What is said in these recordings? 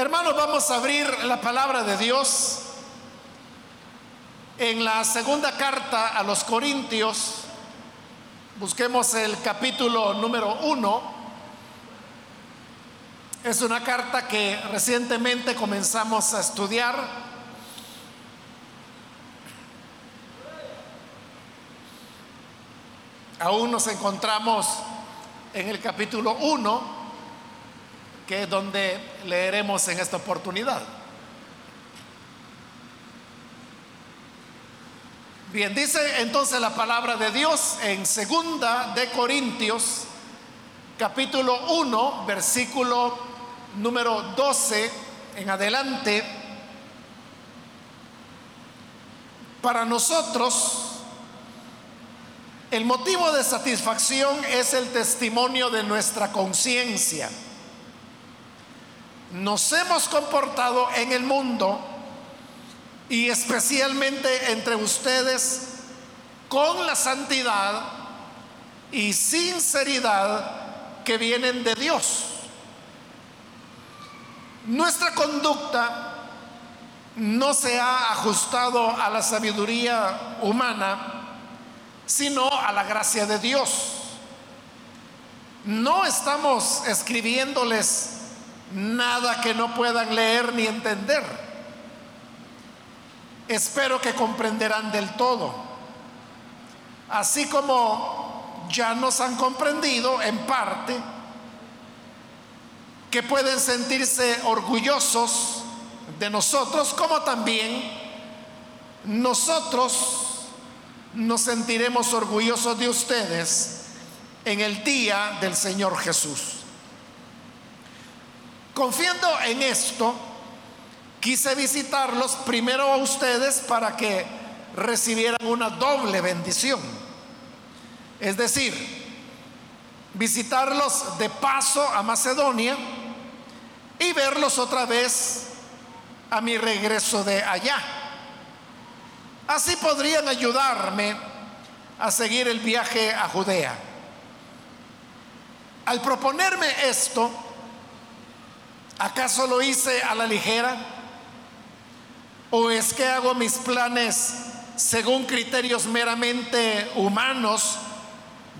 Hermanos, vamos a abrir la palabra de Dios en la segunda carta a los Corintios. Busquemos el capítulo número uno. Es una carta que recientemente comenzamos a estudiar. Aún nos encontramos en el capítulo 1 que es donde leeremos en esta oportunidad. Bien, dice entonces la palabra de Dios en segunda de Corintios, capítulo 1, versículo número 12 en adelante. Para nosotros, el motivo de satisfacción es el testimonio de nuestra conciencia nos hemos comportado en el mundo y especialmente entre ustedes con la santidad y sinceridad que vienen de Dios. Nuestra conducta no se ha ajustado a la sabiduría humana, sino a la gracia de Dios. No estamos escribiéndoles nada que no puedan leer ni entender. Espero que comprenderán del todo. Así como ya nos han comprendido en parte, que pueden sentirse orgullosos de nosotros, como también nosotros nos sentiremos orgullosos de ustedes en el día del Señor Jesús. Confiando en esto, quise visitarlos primero a ustedes para que recibieran una doble bendición. Es decir, visitarlos de paso a Macedonia y verlos otra vez a mi regreso de allá. Así podrían ayudarme a seguir el viaje a Judea. Al proponerme esto, ¿Acaso lo hice a la ligera? ¿O es que hago mis planes según criterios meramente humanos,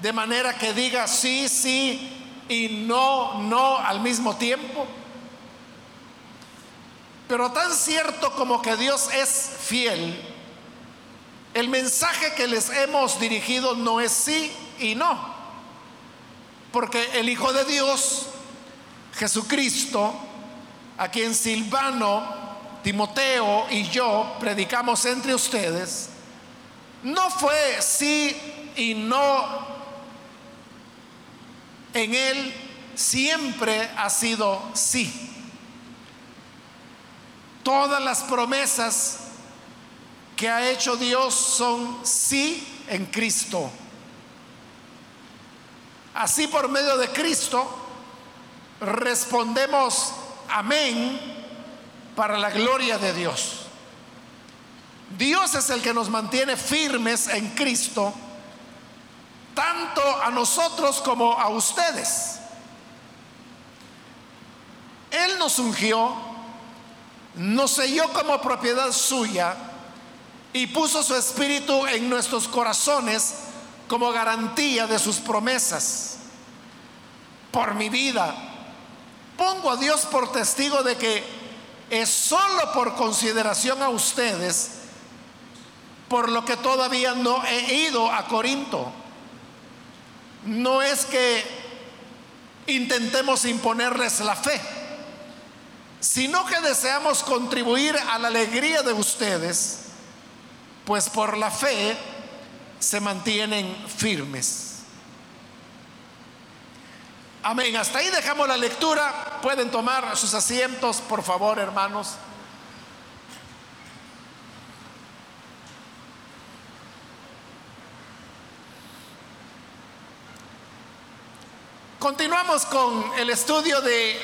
de manera que diga sí, sí y no, no al mismo tiempo? Pero tan cierto como que Dios es fiel, el mensaje que les hemos dirigido no es sí y no, porque el Hijo de Dios, Jesucristo, a quien Silvano, Timoteo y yo predicamos entre ustedes, no fue sí y no. En él siempre ha sido sí. Todas las promesas que ha hecho Dios son sí en Cristo. Así por medio de Cristo respondemos amén para la gloria de Dios. Dios es el que nos mantiene firmes en Cristo, tanto a nosotros como a ustedes. Él nos ungió, nos selló como propiedad suya y puso su espíritu en nuestros corazones como garantía de sus promesas. Por mi vida, pongo a Dios por testigo de que es solo por consideración a ustedes por lo que todavía no he ido a Corinto. No es que intentemos imponerles la fe, sino que deseamos contribuir a la alegría de ustedes, pues por la fe se mantienen firmes. Amén. Hasta ahí dejamos la lectura. Pueden tomar sus asientos, por favor, hermanos. Continuamos con el estudio de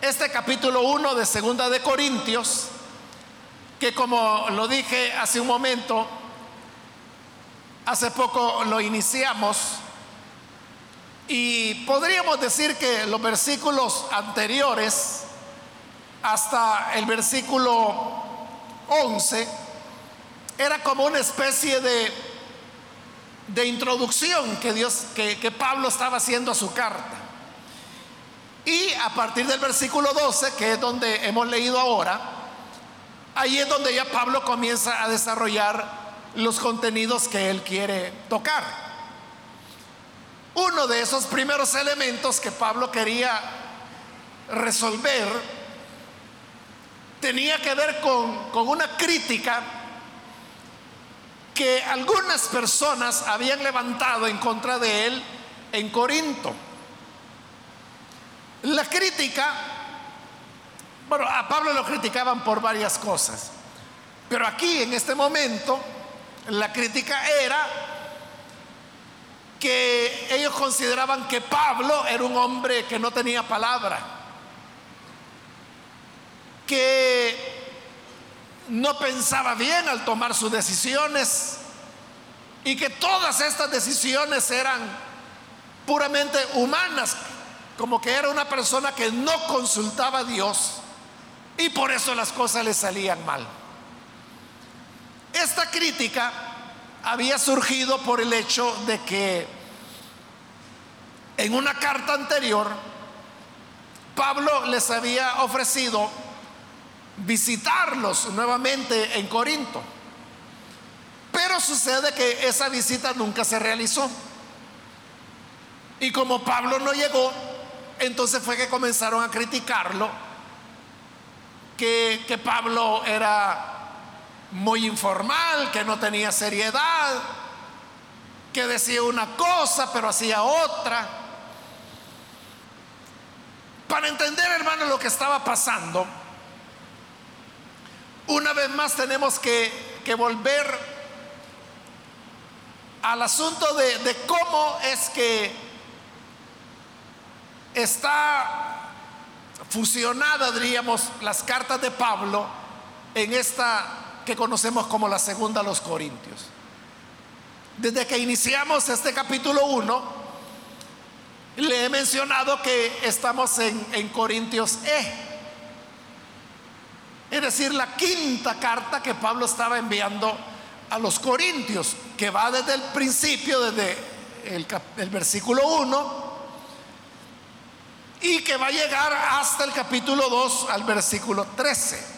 este capítulo 1 de Segunda de Corintios, que como lo dije hace un momento, hace poco lo iniciamos y podríamos decir que los versículos anteriores hasta el versículo 11 era como una especie de, de introducción que Dios, que, que Pablo estaba haciendo a su carta. Y a partir del versículo 12, que es donde hemos leído ahora, ahí es donde ya Pablo comienza a desarrollar los contenidos que él quiere tocar. Uno de esos primeros elementos que Pablo quería resolver tenía que ver con, con una crítica que algunas personas habían levantado en contra de él en Corinto. La crítica, bueno, a Pablo lo criticaban por varias cosas, pero aquí en este momento la crítica era consideraban que Pablo era un hombre que no tenía palabra, que no pensaba bien al tomar sus decisiones y que todas estas decisiones eran puramente humanas, como que era una persona que no consultaba a Dios y por eso las cosas le salían mal. Esta crítica había surgido por el hecho de que en una carta anterior Pablo les había ofrecido visitarlos nuevamente en Corinto. Pero sucede que esa visita nunca se realizó. Y como Pablo no llegó, entonces fue que comenzaron a criticarlo, que, Pablo era muy informal, que no tenía seriedad, que decía una cosa pero hacía otra. Para entender, hermano, lo que estaba pasando, una vez más tenemos que, volver al asunto de, de cómo es que está fusionada, diríamos, las cartas de Pablo en esta que conocemos como la segunda a los Corintios. Desde que iniciamos este capítulo 1, le he mencionado que estamos en, Corintios E. Es decir, la quinta carta que Pablo estaba enviando a los Corintios, que va desde el principio, desde el, el versículo 1 y que va a llegar hasta el capítulo 2 al versículo 13.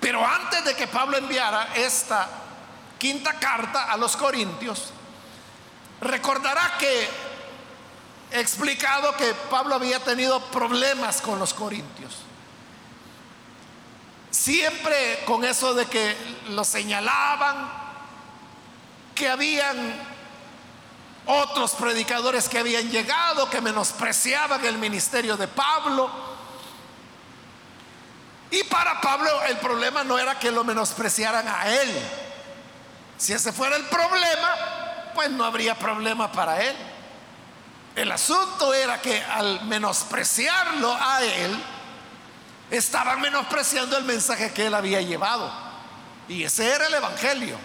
Pero antes de que Pablo enviara esta quinta carta a los Corintios, recordará que he explicado que Pablo había tenido problemas con los Corintios. Siempre con eso de que lo señalaban, que habían otros predicadores que habían llegado, que menospreciaban el ministerio de Pablo. Y para Pablo el problema no era que lo menospreciaran a él. Si ese fuera el problema, pues no habría problema para él. El asunto era que al menospreciarlo a él, estaban menospreciando el mensaje que él había llevado. Y ese era el Evangelio.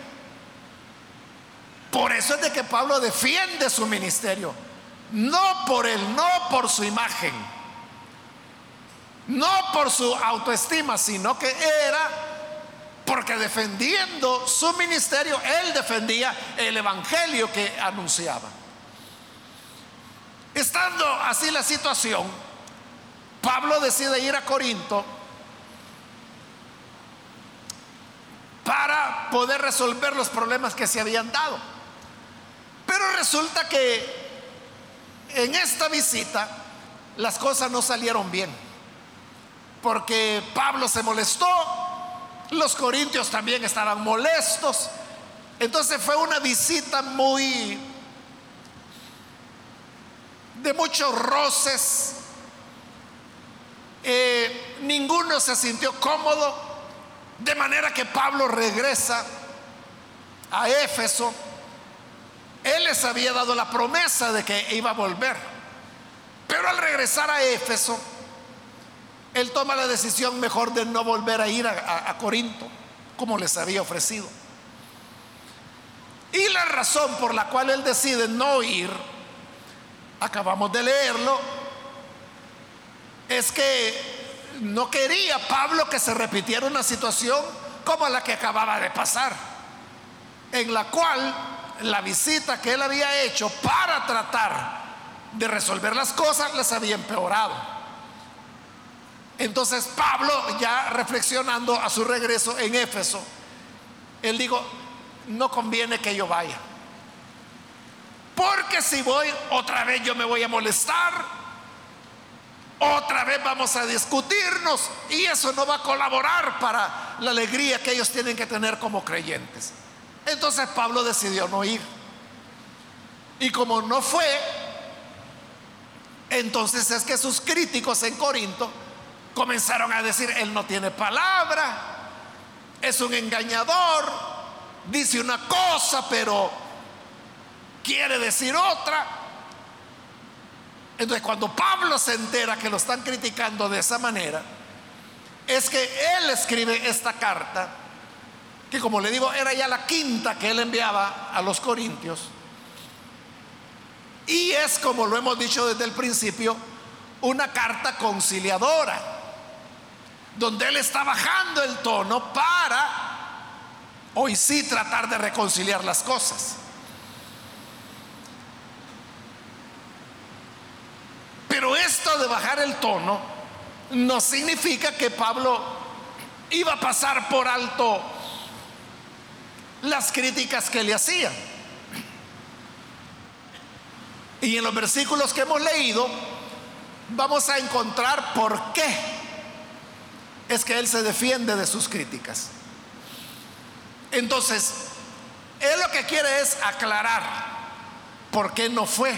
Por eso es de que Pablo defiende su ministerio. No por él, no por su imagen, no por su autoestima, sino que era porque defendiendo su ministerio, él defendía el evangelio que anunciaba. Estando así la situación, Pablo decide ir a Corinto para poder resolver los problemas que se habían dado. Pero resulta que en esta visita las cosas no salieron bien, porque Pablo se molestó, los corintios también estaban molestos, entonces fue una visita muy de muchos roces, eh, ninguno se sintió cómodo, de manera que Pablo regresa a Éfeso él les había dado la promesa de que iba a volver. Pero al regresar a Éfeso, él toma la decisión mejor de no volver a ir a, Corinto, como les había ofrecido. Y la razón por la cual él decide no ir, acabamos de leerlo, es que no quería Pablo que se repitiera una situación como la que acababa de pasar, en la cual la visita que él había hecho para tratar de resolver las cosas les había empeorado. Entonces Pablo, ya reflexionando a su regreso en Éfeso, él dijo, no conviene que yo vaya. Porque si voy, otra vez yo me voy a molestar, otra vez vamos a discutirnos y eso no va a colaborar para la alegría que ellos tienen que tener como creyentes. Entonces Pablo decidió no ir. Y como no fue, entonces es que sus críticos en Corinto comenzaron a decir, él no tiene palabra, es un engañador, dice una cosa, pero quiere decir otra. Entonces cuando Pablo se entera que lo están criticando de esa manera, es que él escribe esta carta, que como le digo, era ya la quinta que él enviaba a los corintios, y es como lo hemos dicho desde el principio, una carta conciliadora, donde él está bajando el tono para hoy sí tratar de reconciliar las cosas. Pero esto de bajar el tono no significa que Pablo iba a pasar por alto las críticas que le hacían. Y en los versículos que hemos leído vamos a encontrar por qué es que él se defiende de sus críticas. Entonces, él lo que quiere es aclarar por qué no fue.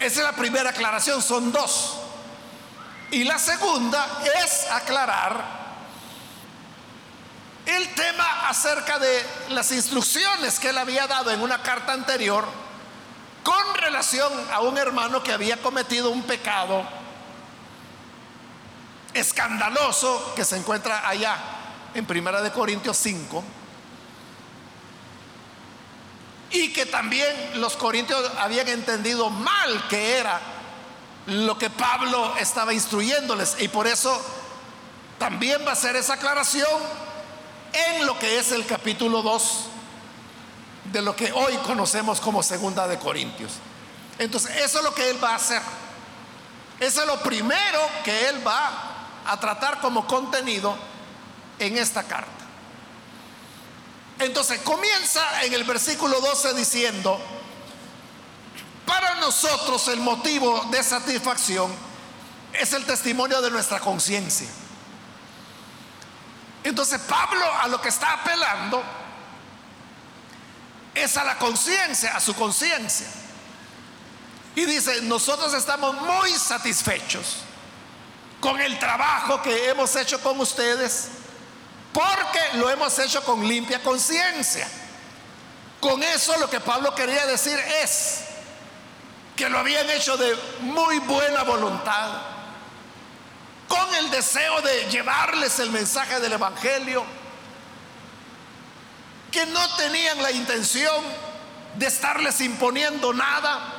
Esa es la primera aclaración, son dos. Y la segunda es aclarar el tema acerca de las instrucciones que él había dado en una carta anterior con relación a un hermano que había cometido un pecado escandaloso que se encuentra allá en Primera de Corintios 5 y que también los corintios habían entendido mal que era lo que Pablo estaba instruyéndoles y por eso también va a ser esa aclaración en lo que es el capítulo 2 de lo que hoy conocemos como segunda de Corintios. Entonces, eso es lo que él va a hacer. Eso es lo primero que él va a tratar como contenido en esta carta. Entonces, comienza en el versículo 12 diciendo, para nosotros el motivo de satisfacción es el testimonio de nuestra conciencia. Entonces Pablo a lo que está apelando es a la conciencia, a su conciencia. Y dice, nosotros estamos muy satisfechos con el trabajo que hemos hecho con ustedes, porque lo hemos hecho con limpia conciencia. Con eso lo que Pablo quería decir es que lo habían hecho de muy buena voluntad, con el deseo de llevarles el mensaje del Evangelio que no tenían la intención de estarles imponiendo nada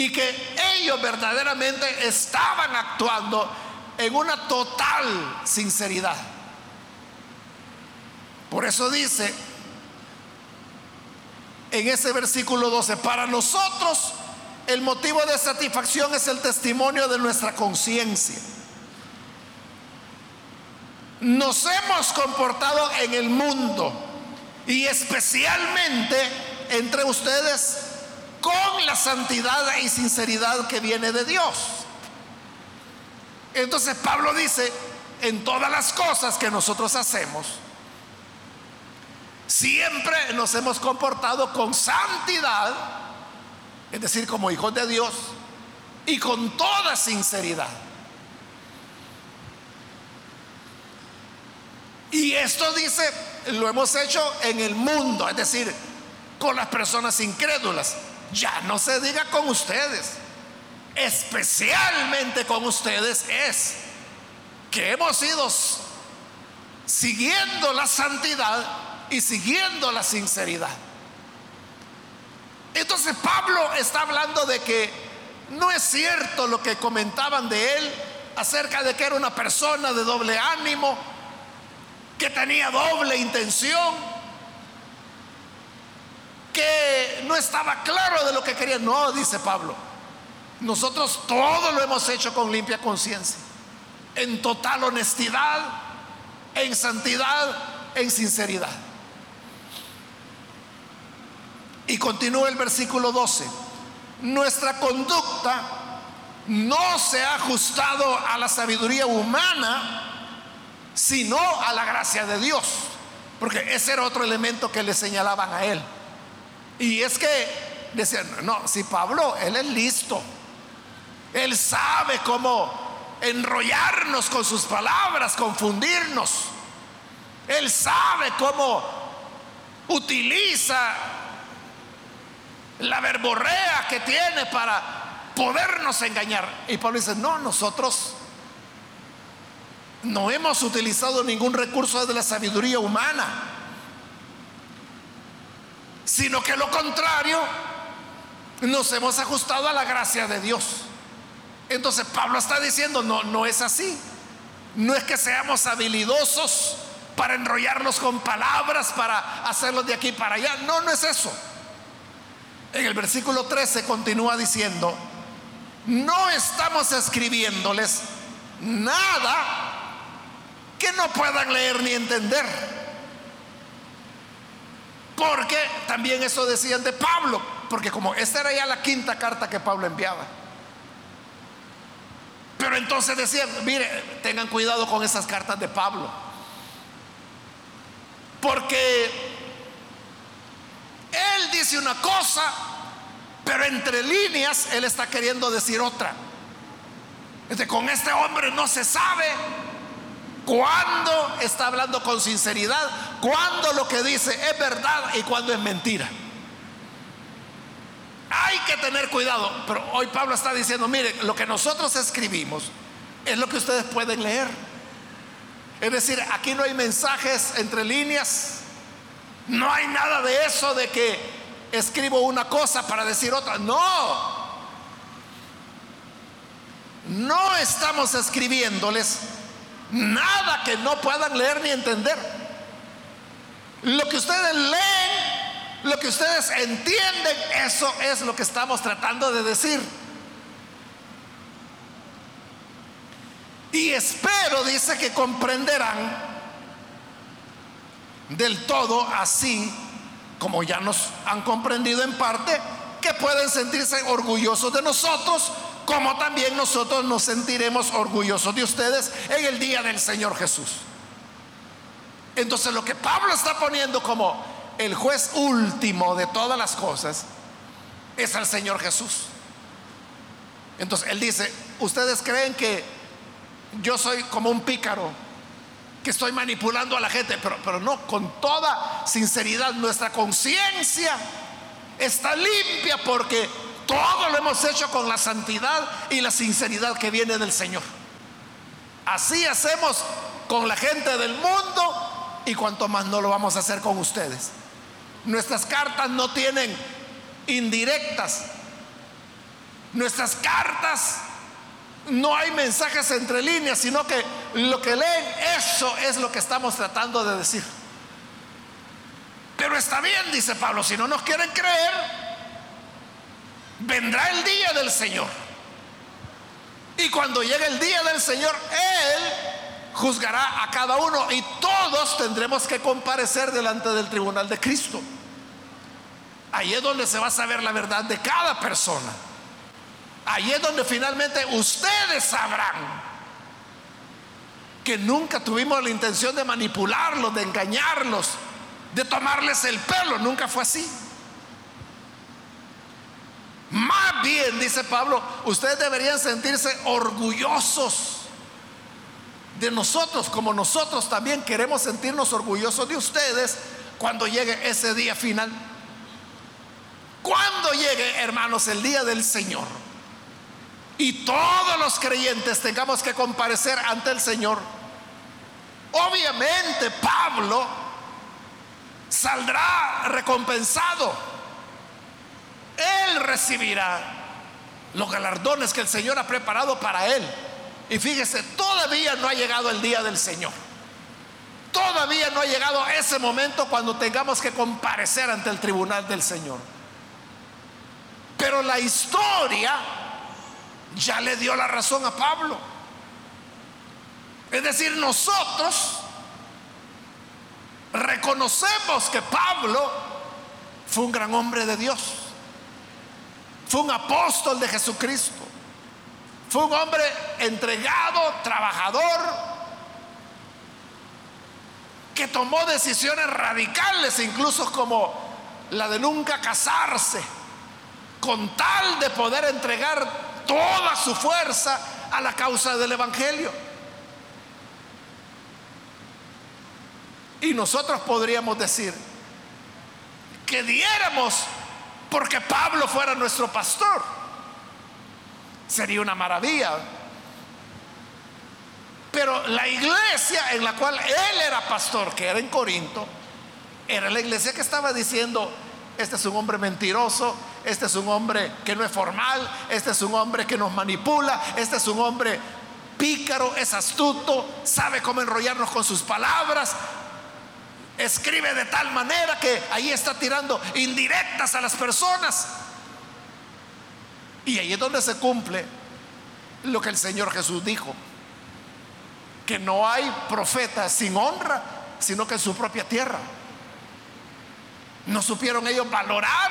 y que ellos verdaderamente estaban actuando en una total sinceridad. Por eso dice en ese versículo 12, para nosotros el motivo de satisfacción es el testimonio de nuestra conciencia nos hemos comportado en el mundo y especialmente entre ustedes con la santidad y sinceridad que viene de Dios. Entonces Pablo dice, en todas las cosas que nosotros hacemos, siempre nos hemos comportado con santidad, es decir, como hijos de Dios, y con toda sinceridad. Y esto dice, lo hemos hecho en el mundo, es decir, con las personas incrédulas. Ya no se diga con ustedes, especialmente con ustedes es que hemos ido siguiendo la santidad y siguiendo la sinceridad. Entonces Pablo está hablando de que no es cierto lo que comentaban de él acerca de que era una persona de doble ánimo, que tenía doble intención, que no estaba claro de lo que quería. No, dice Pablo, nosotros todo lo hemos hecho con limpia conciencia, en total honestidad, en santidad, en sinceridad. Y continúa el versículo 12. Nuestra conducta no se ha ajustado a la sabiduría humana, sino a la gracia de Dios. Porque ese era otro elemento que le señalaban a él. Y es que decían, no, si Pablo, él es listo. Él sabe cómo enrollarnos con sus palabras, confundirnos. Él sabe cómo utiliza la verborrea que tiene para podernos engañar. Y Pablo dice, no, nosotros no hemos utilizado ningún recurso de la sabiduría humana, sino que lo contrario, nos hemos ajustado a la gracia de Dios. Entonces Pablo está diciendo, no, no es así. No es que seamos habilidosos para enrollarlos con palabras, para hacerlos de aquí para allá. No, no es eso. En el versículo 13 continúa diciendo, no estamos escribiéndoles nada que no puedan leer ni entender. Porque también eso decían de Pablo, porque como esta era ya la quinta carta que Pablo enviaba. Pero entonces decían, mire, tengan cuidado con esas cartas de Pablo. Porque él dice una cosa, pero entre líneas él está queriendo decir otra. Con este hombre no se sabe cuándo está hablando con sinceridad, cuándo lo que dice es verdad y cuándo es mentira. Hay que tener cuidado, pero hoy Pablo está diciendo, mire, lo que nosotros escribimos es lo que ustedes pueden leer. Es decir, aquí no hay mensajes entre líneas, no hay nada de eso de que escribo una cosa para decir otra. No. No estamos escribiéndoles nada que no puedan leer ni entender. Lo que ustedes leen, lo que ustedes entienden, eso es lo que estamos tratando de decir. Y espero, dice, que comprenderán del todo así como ya nos han comprendido en parte, que pueden sentirse orgullosos de nosotros, como también nosotros nos sentiremos orgullosos de ustedes en el día del Señor Jesús. Entonces lo que Pablo está poniendo como el juez último de todas las cosas es al Señor Jesús. Entonces él dice, ustedes creen que yo soy como un pícaro que estoy manipulando a la gente, pero, pero no, con toda sinceridad, nuestra conciencia está limpia porque todo lo hemos hecho con la santidad y la sinceridad que viene del Señor. Así hacemos con la gente del mundo y cuanto más no lo vamos a hacer con ustedes. Nuestras cartas no tienen indirectas. Nuestras cartas no hay mensajes entre líneas, sino que lo que leen, eso es lo que estamos tratando de decir. Pero está bien, dice Pablo, si no nos quieren creer, vendrá el día del Señor. Y cuando llegue el día del Señor, Él juzgará a cada uno y todos tendremos que comparecer delante del tribunal de Cristo. Ahí es donde se va a saber la verdad de cada persona. Ahí es donde finalmente ustedes sabrán que nunca tuvimos la intención de manipularlos, de engañarlos, de tomarles el pelo. Nunca fue así. Más bien, dice Pablo, ustedes deberían sentirse orgullosos de nosotros, como nosotros también queremos sentirnos orgullosos de ustedes cuando llegue ese día final. Cuando llegue, hermanos, el día del Señor y todos los creyentes tengamos que comparecer ante el Señor, obviamente Pablo saldrá recompensado. Él recibirá los galardones que el Señor ha preparado para él. Y fíjese, todavía no ha llegado el día del Señor. Todavía no ha llegado ese momento cuando tengamos que comparecer ante el tribunal del Señor. Pero la historia ya le dio la razón a Pablo. Es decir, nosotros reconocemos que Pablo fue un gran hombre de Dios. Fue un apóstol de Jesucristo. Fue un hombre entregado, trabajador, que tomó decisiones radicales, incluso como la de nunca casarse, con tal de poder entregar toda su fuerza a la causa del Evangelio. Y nosotros podríamos decir que diéramos porque Pablo fuera nuestro pastor. Sería una maravilla. Pero la iglesia en la cual él era pastor, que era en Corinto, era la iglesia que estaba diciendo, este es un hombre mentiroso, este es un hombre que no es formal, este es un hombre que nos manipula, este es un hombre pícaro, es astuto, sabe cómo enrollarnos con sus palabras, escribe de tal manera que ahí está tirando indirectas a las personas. Y ahí es donde se cumple lo que el Señor Jesús dijo, que no hay profeta sin honra, sino que en su propia tierra. No supieron ellos valorar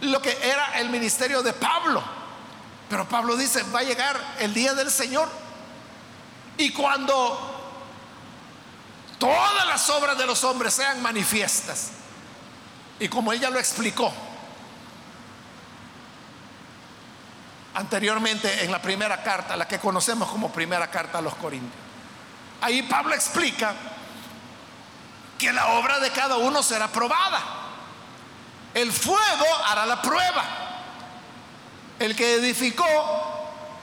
lo que era el ministerio de Pablo. Pero Pablo dice, va a llegar el día del Señor. Y cuando todas las obras de los hombres sean manifiestas. Y como ella lo explicó anteriormente en la primera carta, la que conocemos como primera carta a los Corintios, ahí Pablo explica que la obra de cada uno será probada. El fuego hará la prueba. El que edificó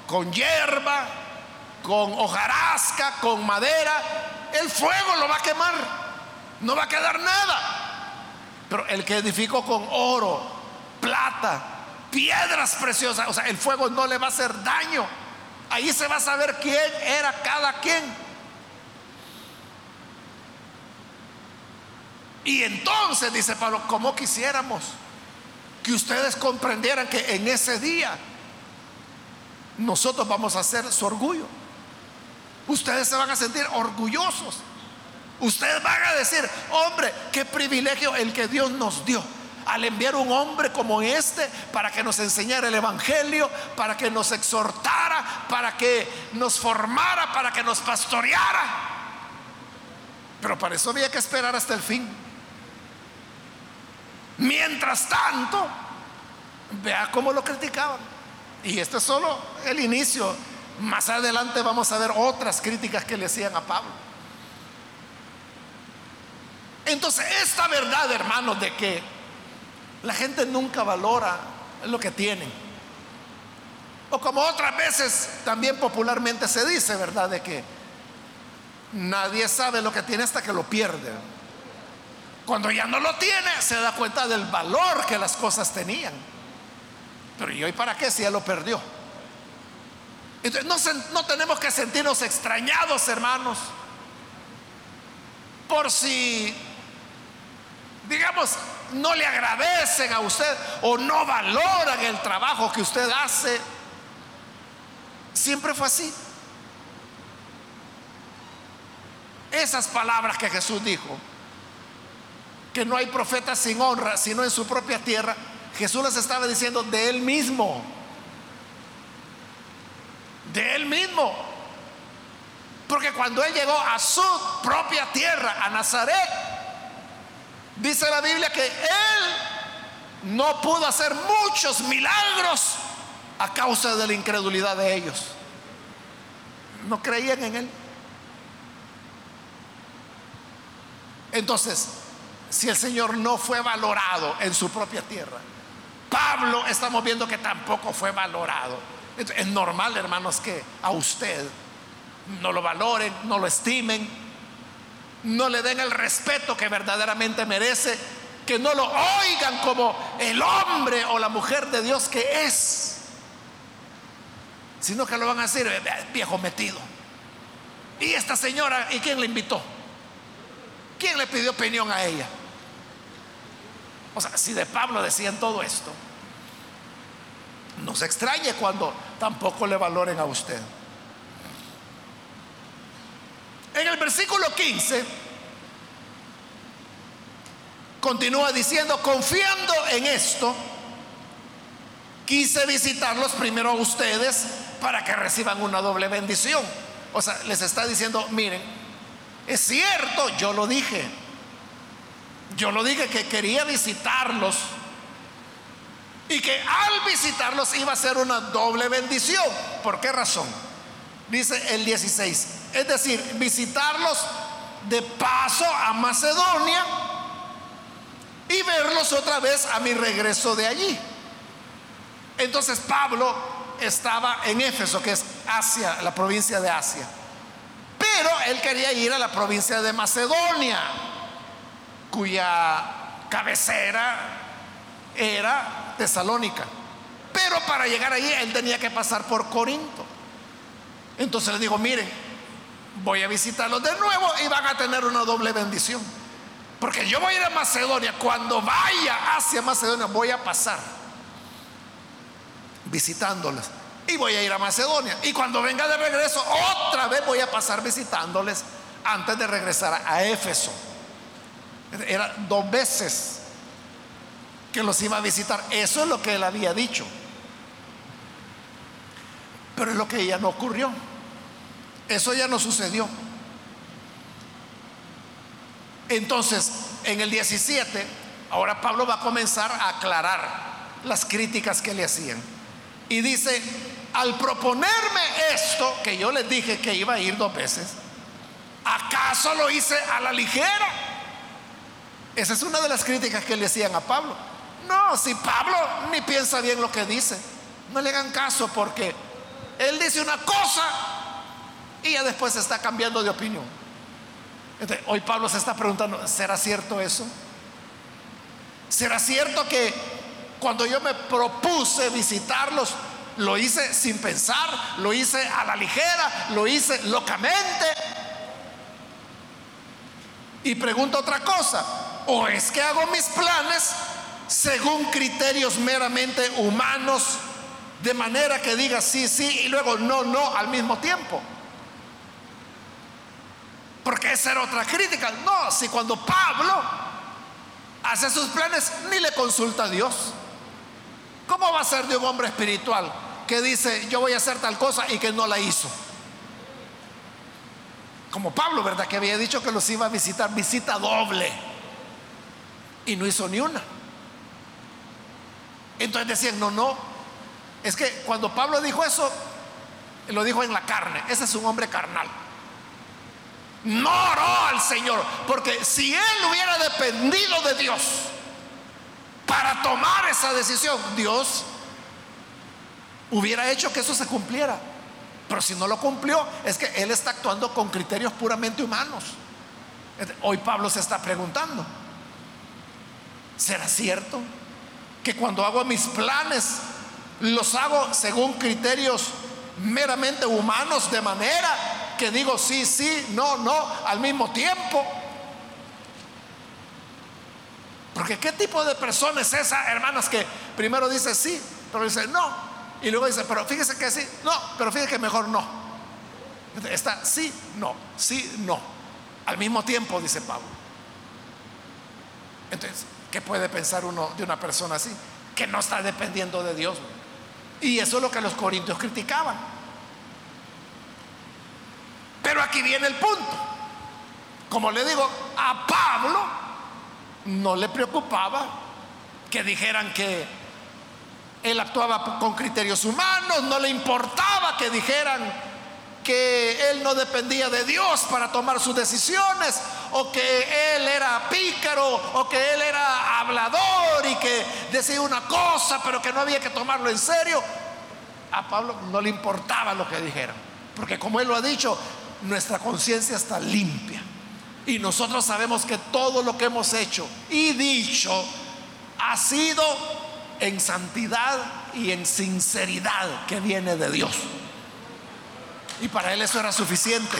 con hierba, con hojarasca, con madera, el fuego lo va a quemar, no va a quedar nada. Pero el que edificó con oro, plata, piedras preciosas, o sea, el fuego no le va a hacer daño. Ahí se va a saber quién era cada quien. Y entonces, dice Pablo, como quisiéramos que ustedes comprendieran que en ese día nosotros vamos a hacer su orgullo. Ustedes se van a sentir orgullosos. Ustedes van a decir, hombre, qué privilegio el que Dios nos dio al enviar un hombre como este para que nos enseñara el Evangelio, para que nos exhortara, para que nos formara, para que nos pastoreara. Pero para eso había que esperar hasta el fin. Mientras tanto, vea cómo lo criticaban. Y este es solo el inicio más adelante vamos a ver otras críticas que le hacían a Pablo. Entonces, esta verdad, hermanos, de que la gente nunca valora lo que tienen. O como otras veces también popularmente se dice, ¿verdad? De que nadie sabe lo que tiene hasta que lo pierde. Cuando ya no lo tiene, se da cuenta del valor que las cosas tenían. Pero ¿y hoy para qué si ya lo perdió? Entonces no, tenemos que sentirnos extrañados, hermanos, por si, digamos, no le agradecen a usted o no valoran el trabajo que usted hace. Siempre fue así. Esas palabras que Jesús dijo, que no hay profeta sin honra, sino en su propia tierra, Jesús les estaba diciendo de él mismo de él mismo. Porque cuando él llegó a su propia tierra, a Nazaret, dice la Biblia que él no pudo hacer muchos milagros a causa de la incredulidad de ellos. No creían en él. Entonces, si el Señor no fue valorado en su propia tierra, Pablo estamos viendo que tampoco fue valorado es normal, hermanos, que a usted no lo valoren, no lo estimen, no le den el respeto que verdaderamente merece, que no lo oigan como el hombre o la mujer de Dios que es. sino que lo van a decir viejo metido. ¿Y esta señora, y quién le invitó? ¿Quién le pidió opinión a ella? O sea, si de Pablo decían todo esto, no se extrañe cuando tampoco le valoren a usted. En el versículo 15 continúa diciendo, confiando en esto, quise visitarlos primero a ustedes para que reciban una doble bendición. O sea, les está diciendo, miren, es cierto, yo lo dije. Yo lo dije que quería visitarlos y que al visitarlos iba a ser una doble bendición. ¿Por qué razón? Dice el 16. Es decir, visitarlos de paso a Macedonia y verlos otra vez a mi regreso de allí. Entonces Pablo estaba en Éfeso, que es Asia, la provincia de Asia. Pero él quería ir a la provincia de Macedonia, cuya cabecera era Tesalónica. Pero para llegar allí él tenía que pasar por Corinto. Entonces le digo, miren, voy a visitarlos de nuevo y van a tener una doble bendición. Porque yo voy a ir a Macedonia. Cuando vaya hacia Macedonia voy a pasar visitándoles. Y voy a ir a Macedonia. Y cuando venga de regreso, otra vez voy a pasar visitándoles antes de regresar a Éfeso. Era dos veces que los iba a visitar. Eso es lo que él había dicho. Pero es lo que ya no ocurrió. Eso ya no sucedió. Entonces, en el 17, ahora Pablo va a comenzar a aclarar las críticas que le hacían. Y dice, al proponerme esto, que yo les dije que iba a ir dos veces, ¿acaso lo hice a la ligera? Esa es una de las críticas que le hacían a Pablo. No, si Pablo ni piensa bien lo que dice, no le hagan caso porque él dice una cosa y ya después está cambiando de opinión. hoy Pablo se está preguntando, ¿será cierto eso? ¿Será cierto que cuando yo me propuse visitarlos, lo hice sin pensar, lo hice a la ligera, lo hice locamente. Y pregunto otra cosa, o es que hago mis planes según criterios meramente humanos, de manera que diga sí, sí y luego no, no al mismo tiempo. Porque esa era otra crítica. No, si cuando Pablo hace sus planes ni le consulta a Dios. ¿Cómo va a ser de un hombre espiritual que dice, yo voy a hacer tal cosa y que no la hizo? Como Pablo, ¿verdad? Que había dicho que los iba a visitar, visita doble. Y no hizo ni una. Entonces decían, no, no. Es que cuando Pablo dijo eso, lo dijo en la carne. Ese es un hombre carnal. No oró al Señor. Porque si él hubiera dependido de Dios, para tomar esa decisión, Dios hubiera hecho que eso se cumpliera. Pero si no lo cumplió, es que Él está actuando con criterios puramente humanos. Hoy Pablo se está preguntando, ¿será cierto que cuando hago mis planes los hago según criterios meramente humanos de manera que digo sí, sí, no, no, al mismo tiempo? Porque ¿qué tipo de persona es esa, hermanas, que primero dice sí, pero dice no? Y luego dice, pero fíjese que sí, no, pero fíjese que mejor no. Está sí, no, sí, no. Al mismo tiempo, dice Pablo. Entonces, ¿qué puede pensar uno de una persona así? Que no está dependiendo de Dios. Y eso es lo que los corintios criticaban. Pero aquí viene el punto. Como le digo, a Pablo no le preocupaba que dijeran que él actuaba con criterios humanos, no le importaba que dijeran que él no dependía de Dios para tomar sus decisiones, o que él era pícaro, o que él era hablador y que decía una cosa, pero que no había que tomarlo en serio. A Pablo no le importaba lo que dijeran, porque como él lo ha dicho, nuestra conciencia está limpia. Y nosotros sabemos que todo lo que hemos hecho y dicho ha sido en santidad y en sinceridad que viene de Dios. Y para él eso era suficiente.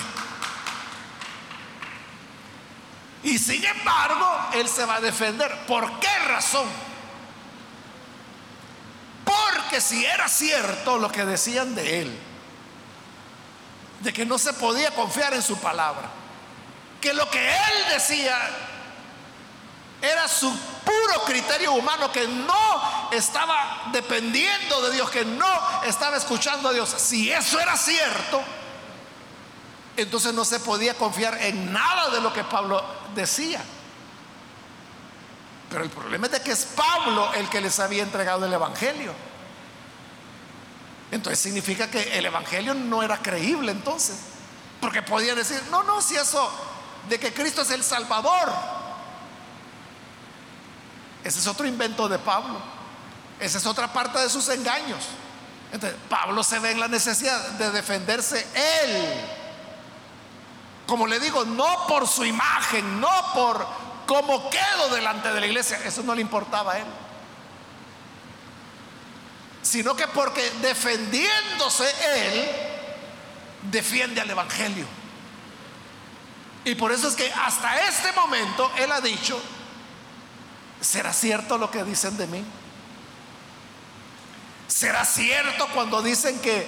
Y sin embargo, él se va a defender. ¿Por qué razón? Porque si era cierto lo que decían de él, de que no se podía confiar en su palabra, que lo que él decía era su puro criterio humano, que no estaba dependiendo de Dios, que no estaba escuchando a Dios. Si eso era cierto, entonces no se podía confiar en nada de lo que Pablo decía. Pero el problema es de que es Pablo el que les había entregado el Evangelio. Entonces significa que el Evangelio no era creíble entonces. Porque podía decir, no, no, si eso de que Cristo es el Salvador. Ese es otro invento de Pablo. Esa es otra parte de sus engaños. Entonces, Pablo se ve en la necesidad de defenderse él. Como le digo, no por su imagen, no por cómo quedo delante de la iglesia, eso no le importaba a él. Sino que porque defendiéndose él, defiende al Evangelio. Y por eso es que hasta este momento él ha dicho, ¿será cierto lo que dicen de mí? ¿Será cierto cuando dicen que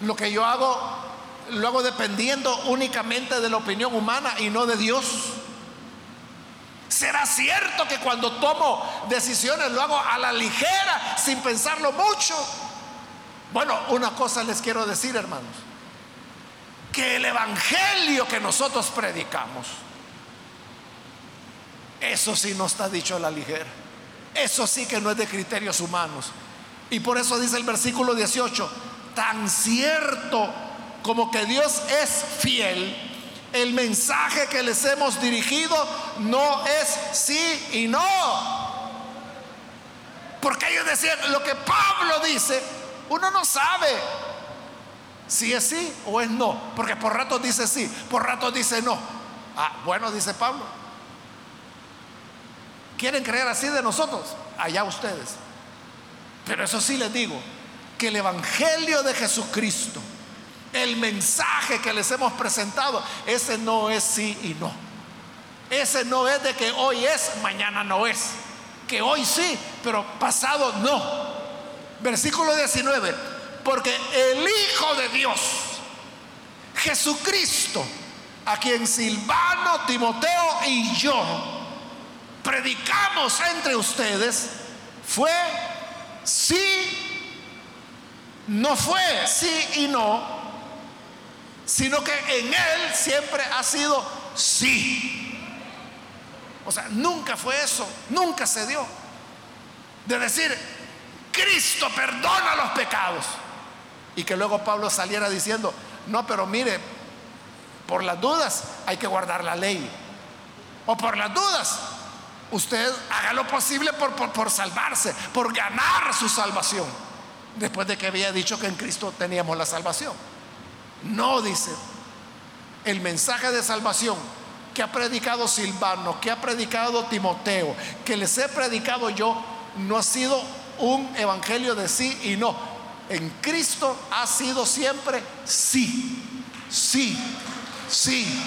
lo que yo hago lo hago dependiendo únicamente de la opinión humana y no de Dios. ¿Será cierto que cuando tomo decisiones lo hago a la ligera, sin pensarlo mucho? Bueno, una cosa les quiero decir, hermanos, que el Evangelio que nosotros predicamos, eso sí no está dicho a la ligera. Eso sí que no es de criterios humanos. Y por eso dice el versículo 18, tan cierto como que Dios es fiel, el mensaje que les hemos dirigido no es sí y no. Porque ellos decían, lo que Pablo dice, uno no sabe si es sí o es no. Porque por rato dice sí, por rato dice no. Ah, bueno, dice Pablo. ¿Quieren creer así de nosotros? Allá ustedes. Pero eso sí les digo, que el Evangelio de Jesucristo el mensaje que les hemos presentado, ese no es sí y no. Ese no es de que hoy es, mañana no es. Que hoy sí, pero pasado no. Versículo 19. Porque el Hijo de Dios, Jesucristo, a quien Silvano, Timoteo y yo predicamos entre ustedes, fue sí, no fue sí y no, sino que en Él siempre ha sido sí. O sea, nunca fue eso, nunca se dio. De decir, Cristo perdona los pecados. Y que luego Pablo saliera diciendo, no, pero mire, por las dudas hay que guardar la ley. O por las dudas, usted haga lo posible por, por, por salvarse, por ganar su salvación. Después de que había dicho que en Cristo teníamos la salvación. No, dice, el mensaje de salvación que ha predicado Silvano, que ha predicado Timoteo, que les he predicado yo, no ha sido un evangelio de sí y no. En Cristo ha sido siempre sí, sí, sí,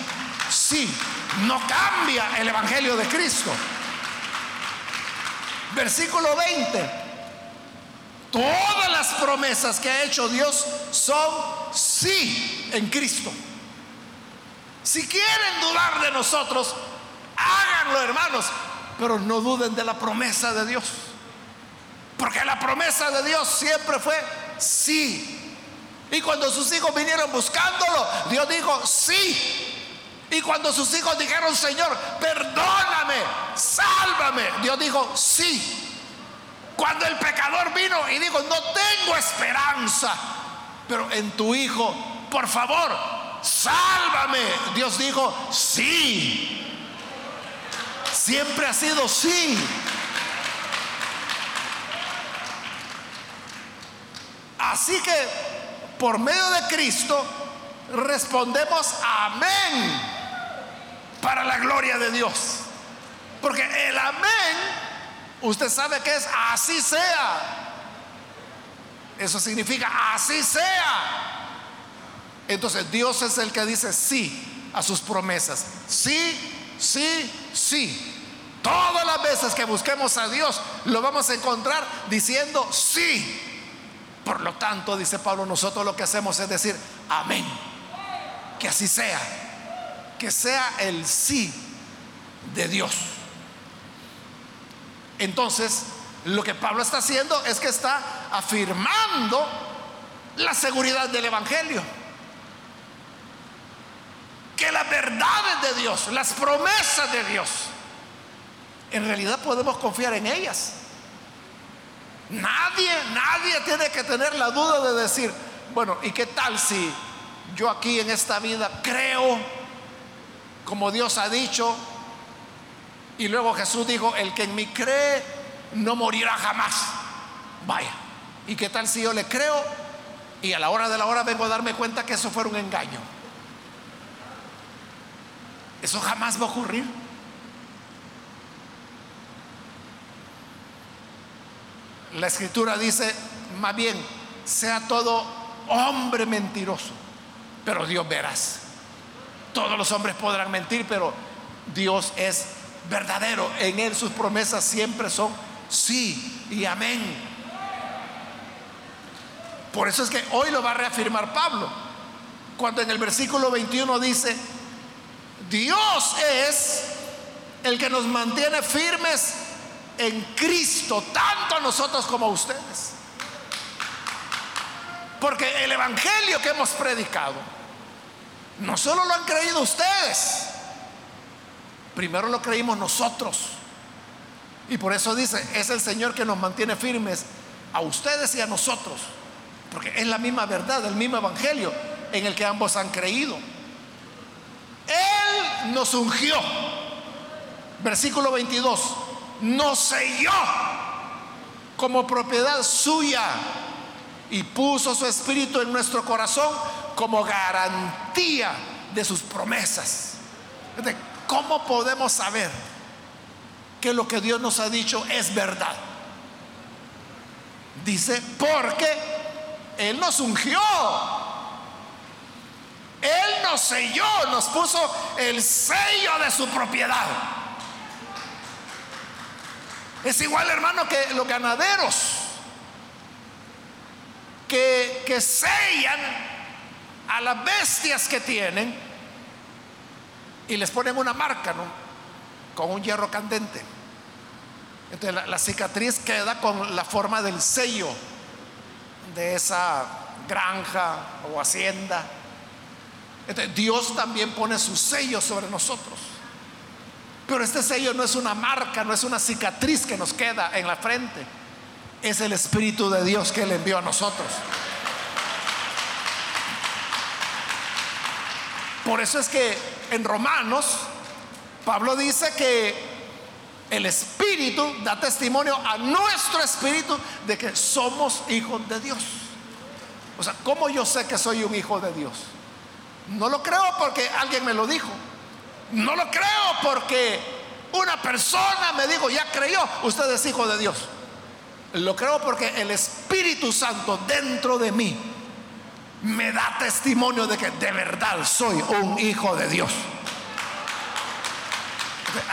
sí. No cambia el evangelio de Cristo. Versículo 20. Todas las promesas que ha hecho Dios son sí en Cristo. Si quieren dudar de nosotros, háganlo hermanos, pero no duden de la promesa de Dios. Porque la promesa de Dios siempre fue sí. Y cuando sus hijos vinieron buscándolo, Dios dijo sí. Y cuando sus hijos dijeron, Señor, perdóname, sálvame, Dios dijo sí. Cuando el pecador vino y dijo, no tengo esperanza, pero en tu Hijo, por favor, sálvame. Dios dijo, sí. Siempre ha sido sí. Así que por medio de Cristo respondemos amén para la gloria de Dios. Porque el amén Usted sabe que es así sea. Eso significa así sea. Entonces Dios es el que dice sí a sus promesas. Sí, sí, sí. Todas las veces que busquemos a Dios lo vamos a encontrar diciendo sí. Por lo tanto, dice Pablo, nosotros lo que hacemos es decir amén. Que así sea. Que sea el sí de Dios. Entonces, lo que Pablo está haciendo es que está afirmando la seguridad del Evangelio. Que las verdades de Dios, las promesas de Dios, en realidad podemos confiar en ellas. Nadie, nadie tiene que tener la duda de decir, bueno, ¿y qué tal si yo aquí en esta vida creo como Dios ha dicho? Y luego Jesús dijo, el que en mí cree no morirá jamás. Vaya, ¿y qué tal si yo le creo y a la hora de la hora vengo a darme cuenta que eso fue un engaño? Eso jamás va a ocurrir. La escritura dice, más bien, sea todo hombre mentiroso, pero Dios verás. Todos los hombres podrán mentir, pero Dios es verdadero. En Él sus promesas siempre son sí y amén. Por eso es que hoy lo va a reafirmar Pablo. Cuando en el versículo 21 dice, Dios es el que nos mantiene firmes en Cristo, tanto a nosotros como a ustedes. Porque el Evangelio que hemos predicado, no solo lo han creído ustedes, primero lo creímos nosotros. Y por eso dice, es el Señor que nos mantiene firmes a ustedes y a nosotros. Porque es la misma verdad, el mismo Evangelio en el que ambos han creído. Él nos ungió. Versículo 22. Nos selló como propiedad suya y puso su espíritu en nuestro corazón como garantía de sus promesas. ¿Cómo podemos saber que lo que Dios nos ha dicho es verdad? Dice, porque Él nos ungió. Él nos selló, nos puso el sello de su propiedad. Es igual, hermano, que los ganaderos que, sellan a las bestias que tienen y les ponen una marca. Con un hierro candente. Entonces la, cicatriz queda con la forma del sello de esa granja o hacienda. Dios también pone su sello sobre nosotros. Pero este sello no es una marca, no es una cicatriz que nos queda en la frente. Es el Espíritu de Dios que Él envió a nosotros. Por eso es que en Romanos, Pablo dice que el Espíritu da testimonio a nuestro Espíritu de que somos hijos de Dios. O sea, ¿cómo yo sé que soy un hijo de Dios? No lo creo porque alguien me lo dijo. No lo creo porque una persona me dijo, ya creyó, usted es hijo de Dios. Lo creo porque el Espíritu Santo dentro de mí me da testimonio de que de verdad soy un hijo de Dios.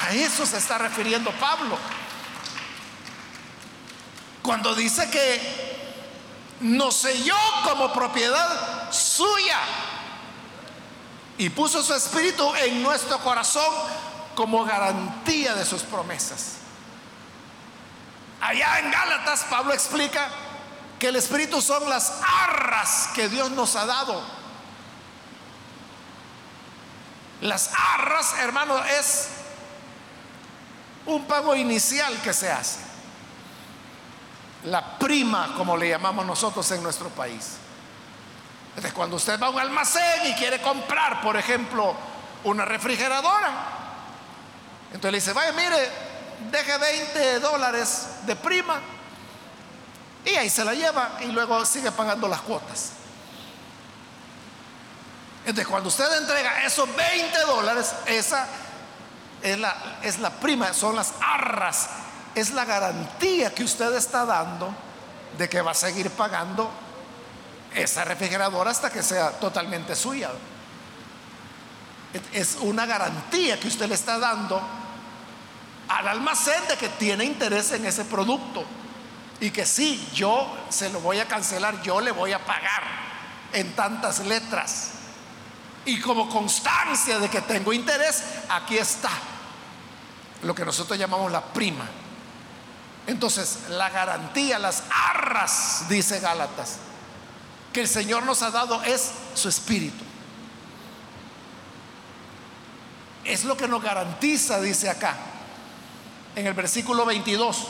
A eso se está refiriendo Pablo. Cuando dice que nos selló como propiedad suya y puso su espíritu en nuestro corazón como garantía de sus promesas. Allá en Gálatas Pablo explica que el Espíritu son las arras que Dios nos ha dado. Las arras, hermano, es un pago inicial que se hace. La prima, como le llamamos nosotros en nuestro país. Entonces, cuando usted va a un almacén y quiere comprar, por ejemplo, una refrigeradora, entonces le dice, vaya, mire, deje 20 dólares de prima y ahí se la lleva y luego sigue pagando las cuotas. Entonces, cuando usted entrega esos 20 dólares, esa es la, es la prima, son las arras, es la garantía que usted está dando de que va a seguir pagando esa refrigeradora hasta que sea totalmente suya. Es una garantía que usted le está dando al almacén de que tiene interés en ese producto y que sí, yo se lo voy a cancelar, yo le voy a pagar en tantas letras. Y como constancia de que tengo interés, aquí está lo que nosotros llamamos la prima. Entonces, la garantía, las arras, dice Gálatas, que el Señor nos ha dado es su espíritu. Es lo que nos garantiza, dice acá, en el versículo 22.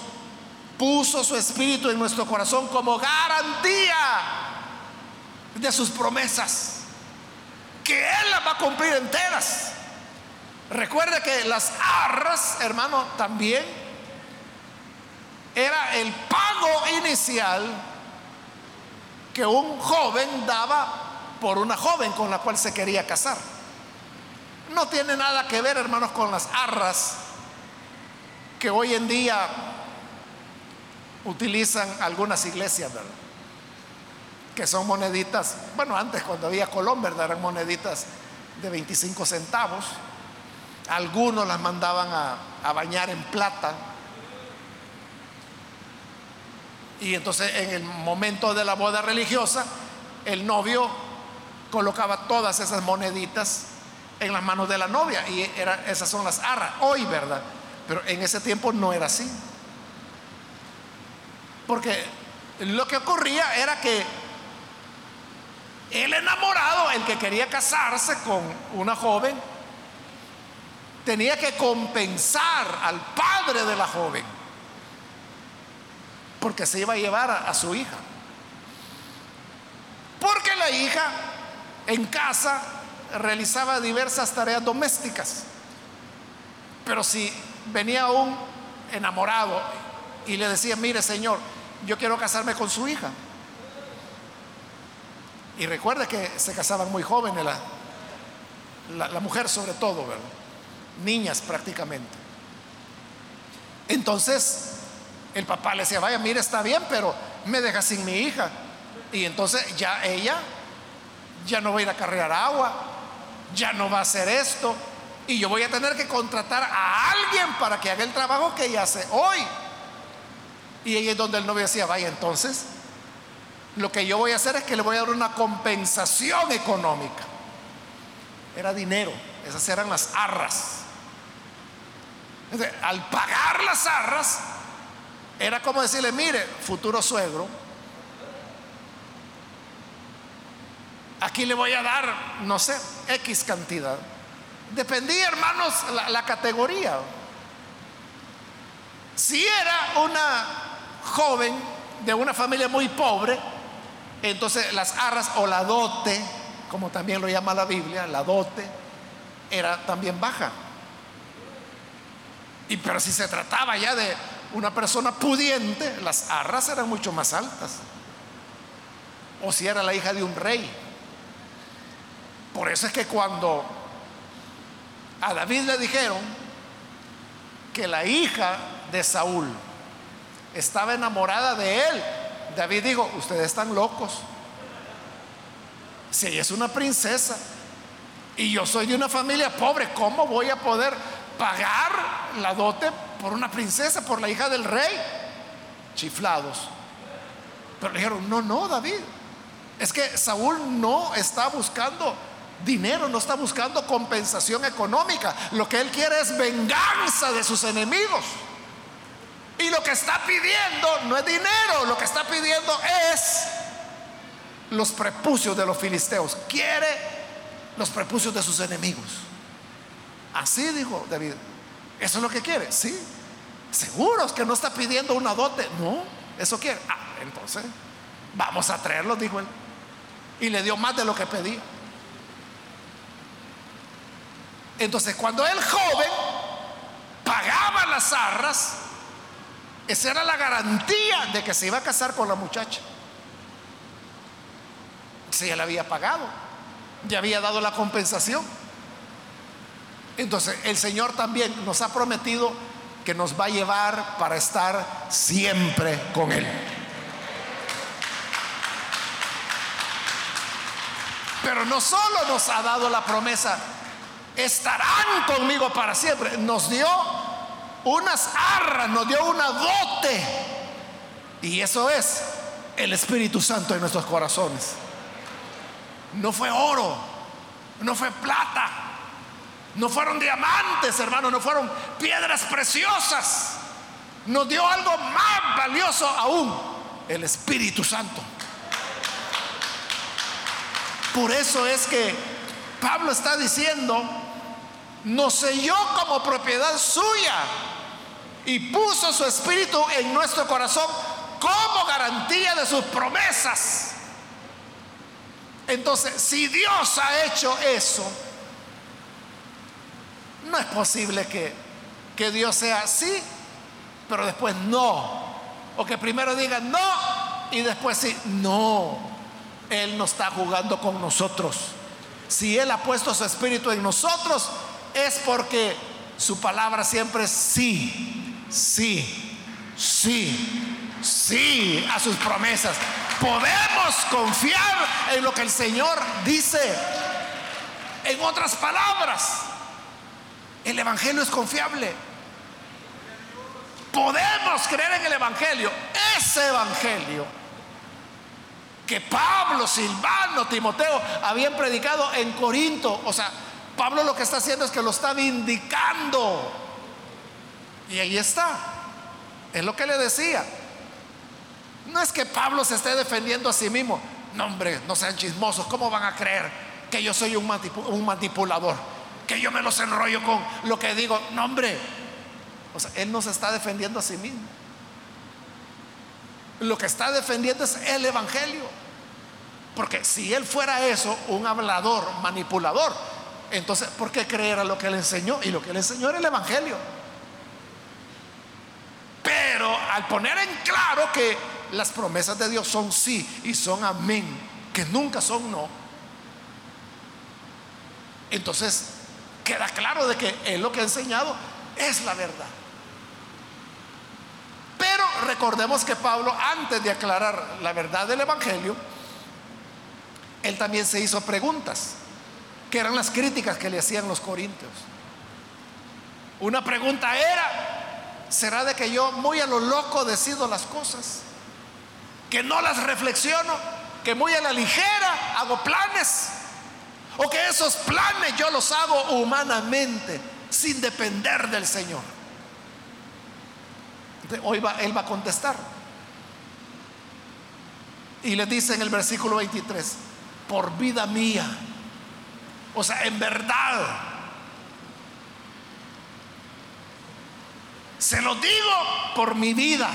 Puso su espíritu en nuestro corazón como garantía de sus promesas, que Él las va a cumplir enteras. Recuerde que las arras, hermano, también era el pago inicial que un joven daba por una joven con la cual se quería casar. No tiene nada que ver, hermanos, con las arras que hoy en día utilizan algunas iglesias, ¿verdad? Que son moneditas, bueno, antes cuando había Colón, ¿verdad? Eran moneditas de 25 centavos. Algunos las mandaban a, bañar en plata. Y entonces en el momento de la boda religiosa, el novio colocaba todas esas moneditas en las manos de la novia y era, esas son las arras, hoy, ¿verdad? Pero en ese tiempo no era así. Porque lo que ocurría era que el enamorado, el que quería casarse con una joven, tenía que compensar al padre de la joven, porque se iba a llevar a, su hija. Porque la hija en casa realizaba diversas tareas domésticas. Pero si venía un enamorado y le decía, mire señor, yo quiero casarme con su hija. Y recuerde que se casaban muy jóvenes, la, la, mujer sobre todo, ¿verdad? Niñas prácticamente. Entonces, el papá le decía, vaya, mire, está bien, pero me deja sin mi hija. Y entonces ya ella ya no va a ir a cargar agua, ya no va a hacer esto, y yo voy a tener que contratar a alguien para que haga el trabajo que ella hace hoy. Y ahí es donde el novio decía, vaya, entonces, lo que yo voy a hacer es que le voy a dar una compensación económica. Era dinero, esas eran las arras. Entonces, al pagar las arras, era como decirle, mire, futuro suegro, aquí le voy a dar, no sé, X cantidad. Dependía, hermanos, la, categoría. Si era una joven de una familia muy pobre, entonces las arras o la dote, como también lo llama la Biblia, la dote, era también baja. Y pero si se trataba ya de una persona pudiente, las arras eran mucho más altas. O si era la hija de un rey. Por eso es que cuando a David le dijeron que la hija de Saúl estaba enamorada de él, David dijo, ustedes están locos. Si ella es una princesa y yo soy de una familia pobre, ¿cómo voy a poder pagar la dote por una princesa, por la hija del rey? Chiflados. Pero le dijeron, no, no, David. Es que Saúl no está buscando dinero, no está buscando compensación económica. Lo que él quiere es venganza de sus enemigos. Y lo que está pidiendo no es dinero, lo que está pidiendo es los prepucios de los filisteos. Quiere los prepucios de sus enemigos. Así dijo David. ¿Eso es lo que quiere? Sí. ¿Seguros que no está pidiendo una dote? No, eso quiere. Ah, entonces, vamos a traerlo, dijo él. Y le dio más de lo que pedía. Entonces, cuando el joven pagaba las arras, esa era la garantía de que se iba a casar con la muchacha. Si ya le había pagado, ya había dado la compensación. Entonces, el Señor también nos ha prometido que nos va a llevar para estar siempre con Él. Pero no solo nos ha dado la promesa, estarán conmigo para siempre, nos dio unas arras, nos dio una dote. Y eso es el Espíritu Santo en nuestros corazones. No fue oro, no fue plata, no fueron diamantes, hermano, no fueron piedras preciosas. Nos dio algo más valioso aún, el Espíritu Santo. Por eso es que Pablo está diciendo, nos selló como propiedad suya y puso su espíritu en nuestro corazón como garantía de sus promesas. Entonces, si Dios ha hecho eso, no es posible que, que Dios sea así, pero después no. O que primero diga no y después sí. No, Él no está jugando con nosotros. Si Él ha puesto su espíritu en nosotros, es porque su palabra siempre es sí, sí, sí, sí a sus promesas. Podemos confiar en lo que el Señor dice. En otras palabras, el Evangelio es confiable. Podemos creer en el Evangelio. Ese Evangelio que Pablo, Silvano, Timoteo habían predicado en Corinto. O sea, Pablo lo que está haciendo es que lo está vindicando. Y ahí está. Es lo que le decía. No es que Pablo se esté defendiendo a sí mismo. No, hombre, no sean chismosos. ¿Cómo van a creer que yo soy un, manipulador? Que yo me los enrollo con lo que digo. No, hombre. O sea, él no se está defendiendo a sí mismo. Lo que está defendiendo es el Evangelio. Porque si él fuera eso, un hablador, manipulador, entonces, ¿por qué creer a lo que él enseñó? Y lo que él enseñó era el Evangelio. Pero al poner en claro que las promesas de Dios son sí y son amén, que nunca son no, entonces queda claro de que él lo que ha enseñado es la verdad. Pero recordemos que Pablo, antes de aclarar la verdad del Evangelio, él también se hizo preguntas que eran las críticas que le hacían los corintios. Una pregunta era, ¿será de que yo muy a lo loco decido las cosas? Que no las reflexiono, que muy a la ligera hago planes, o que esos planes yo los hago humanamente, sin depender del Señor. Hoy va, él va a contestar. Y le dice en el versículo 23, por vida mía, o sea, en verdad. Se lo digo por mi vida.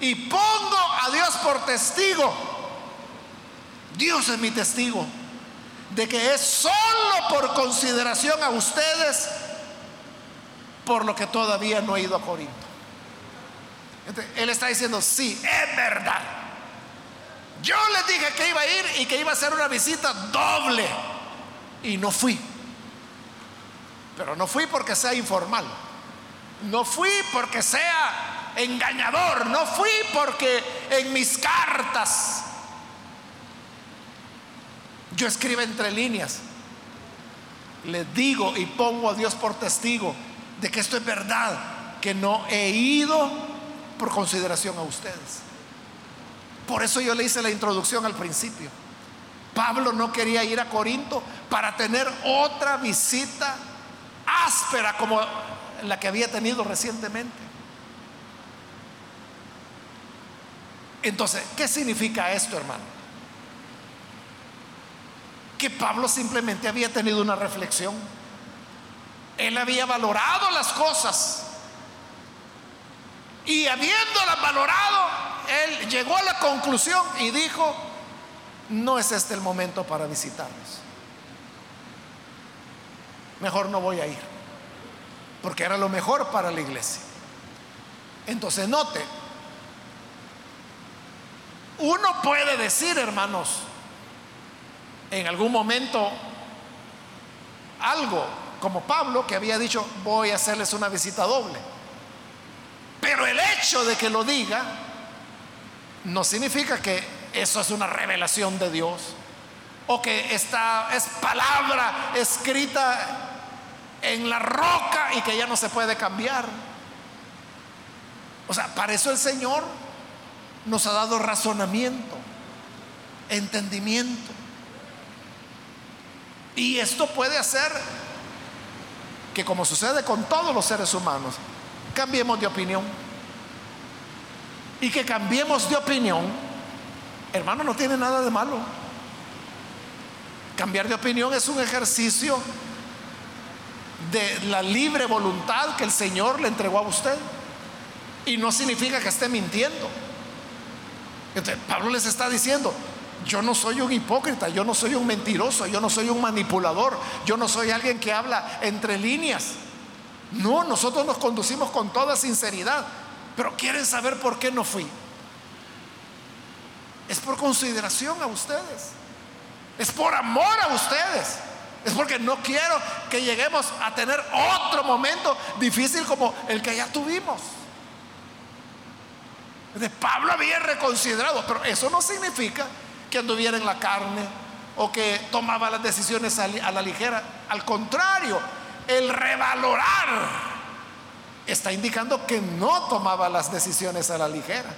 Y pongo a Dios por testigo. Dios es mi testigo. De que es solo por consideración a ustedes por lo que todavía no he ido a Corinto. él está diciendo, sí, es verdad. Yo les dije que iba a ir y que iba a hacer una visita doble y no fui. Pero no fui porque sea informal. No fui porque sea engañador. No fui porque en mis cartas yo escribo entre líneas. Les digo y pongo a Dios por testigo de que esto es verdad, que no he ido por consideración a ustedes. Por eso yo le hice la introducción al principio. Pablo no quería ir a Corinto para tener otra visita áspera como la que había tenido recientemente. Entonces, ¿qué significa esto, hermano? Que Pablo simplemente había tenido una reflexión. Él había valorado las cosas. Y habiéndolas valorado, él llegó a la conclusión y dijo, no es este el momento para visitarlos. Mejor no voy a ir, porque era lo mejor para la iglesia. Entonces note, uno puede decir, hermanos, en algún momento algo, como Pablo que había dicho, voy a hacerles una visita doble. Pero el hecho de que lo diga no significa que eso es una revelación de Dios. o que esta es palabra escrita en la roca y que ya no se puede cambiar. O sea, para eso el Señor nos ha dado razonamiento, entendimiento. Y esto puede hacer que, como sucede con todos los seres humanos, cambiemos de opinión. Y que cambiemos de opinión, hermano, no tiene nada de malo. Cambiar de opinión es un ejercicio de la libre voluntad que el Señor le entregó a usted. Y no significa que esté mintiendo. Pablo les está diciendo, yo no soy un hipócrita, yo no soy un mentiroso, yo no soy un manipulador, yo no soy alguien que habla entre líneas. No, nosotros nos conducimos con toda sinceridad, pero quieren saber por qué no fui. Es por consideración a ustedes, es por amor a ustedes, es porque no quiero que lleguemos a tener otro momento difícil como el que ya tuvimos. De Pablo había reconsiderado, pero eso no significa que anduviera en la carne o que tomaba las decisiones a la ligera. Al contrario, el revalorar está indicando que no tomaba las decisiones a la ligera,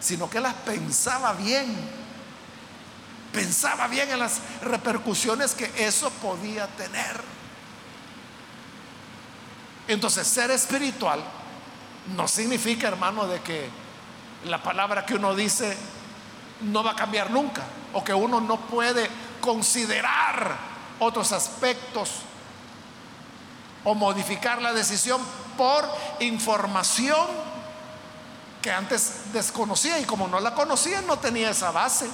sino que las pensaba bien. Pensaba bien en las repercusiones que eso podía tener. Entonces, ser espiritual no significa, hermano, de que la palabra que uno dice no va a cambiar nunca o que uno no puede considerar otros aspectos o modificar la decisión por información que antes desconocía y como no la conocía no tenía esa base.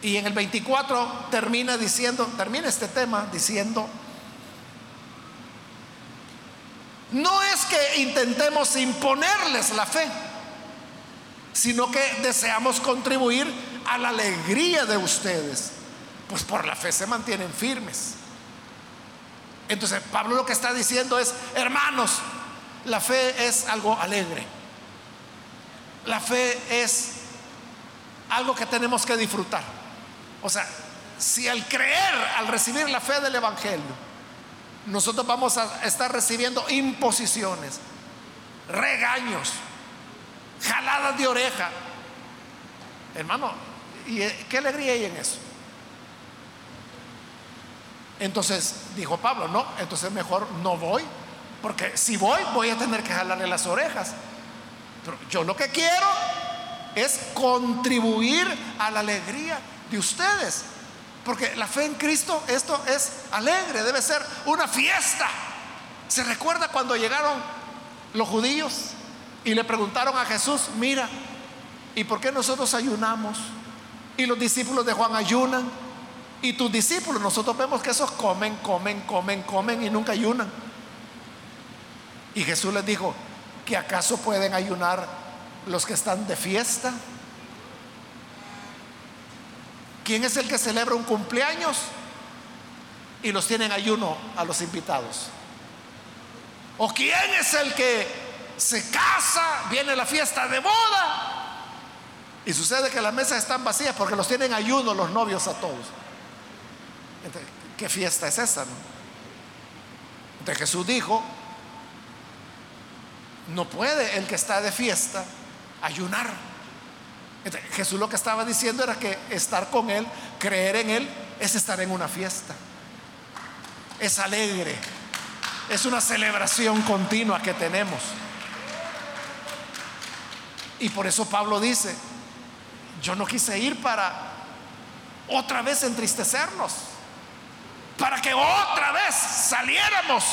Y en el 24 termina diciendo, termina este tema diciendo, no es que intentemos imponerles la fe, sino que deseamos contribuir a la alegría de ustedes, pues por la fe se mantienen firmes. Entonces Pablo lo que está diciendo es, hermanos, la fe es algo alegre. La fe es algo que tenemos que disfrutar. O sea, si al creer, al recibir la fe del Evangelio, nosotros vamos a estar recibiendo imposiciones, regaños, jaladas de oreja. Hermano, ¿y qué alegría hay en eso? Entonces dijo Pablo, no, entonces mejor no voy, porque si voy voy a tener que jalarle las orejas. Pero yo lo que quiero es contribuir a la alegría de ustedes. Porque la fe en Cristo, esto es alegre, debe ser una fiesta. ¿Se recuerda cuando llegaron los judíos y le preguntaron a Jesús, mira, ¿y por qué nosotros ayunamos? Y los discípulos de Juan ayunan. Y tus discípulos, nosotros vemos que esos comen, comen, comen, comen y nunca ayunan. Y Jesús les dijo, ¿que acaso pueden ayunar los que están de fiesta? ¿Quién es el que celebra un cumpleaños y los tiene en ayuno a los invitados? ¿O quién es el que se casa, viene la fiesta de boda y sucede que las mesas están vacías porque los tienen ayuno los novios a todos? ¿Qué fiesta es esa? Entonces Jesús dijo, no puede el que está de fiesta ayunar. Jesús lo que estaba diciendo era que estar con Él, creer en Él, es estar en una fiesta. Es alegre. Es una celebración continua que tenemos. Y por eso Pablo dice, yo no quise ir para otra vez entristecernos, para que otra vez saliéramos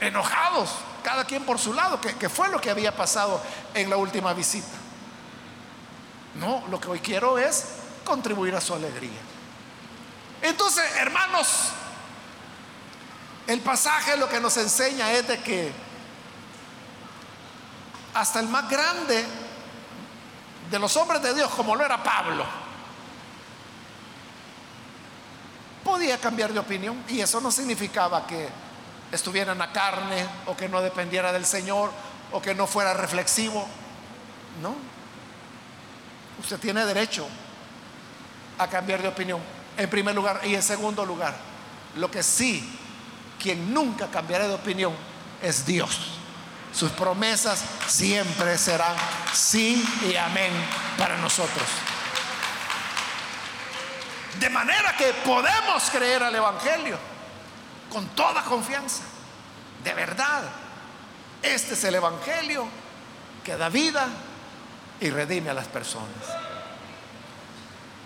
enojados, cada quien por su lado, que, fue lo que había pasado en la última visita. No, lo que hoy quiero es contribuir a su alegría. Entonces, hermanos, el pasaje lo que nos enseña es de que hasta el más grande de los hombres de Dios, como lo era Pablo, podía cambiar de opinión y eso no significaba que estuviera en la carne o que no dependiera del Señor o que no fuera reflexivo, ¿no? Usted tiene derecho a cambiar de opinión, en primer lugar. Y en segundo lugar, lo que sí, quien nunca cambiará de opinión es Dios. Sus promesas siempre serán sí y amén para nosotros. De manera que podemos creer al Evangelio con toda confianza. De verdad, este es el Evangelio que da vida y redime a las personas.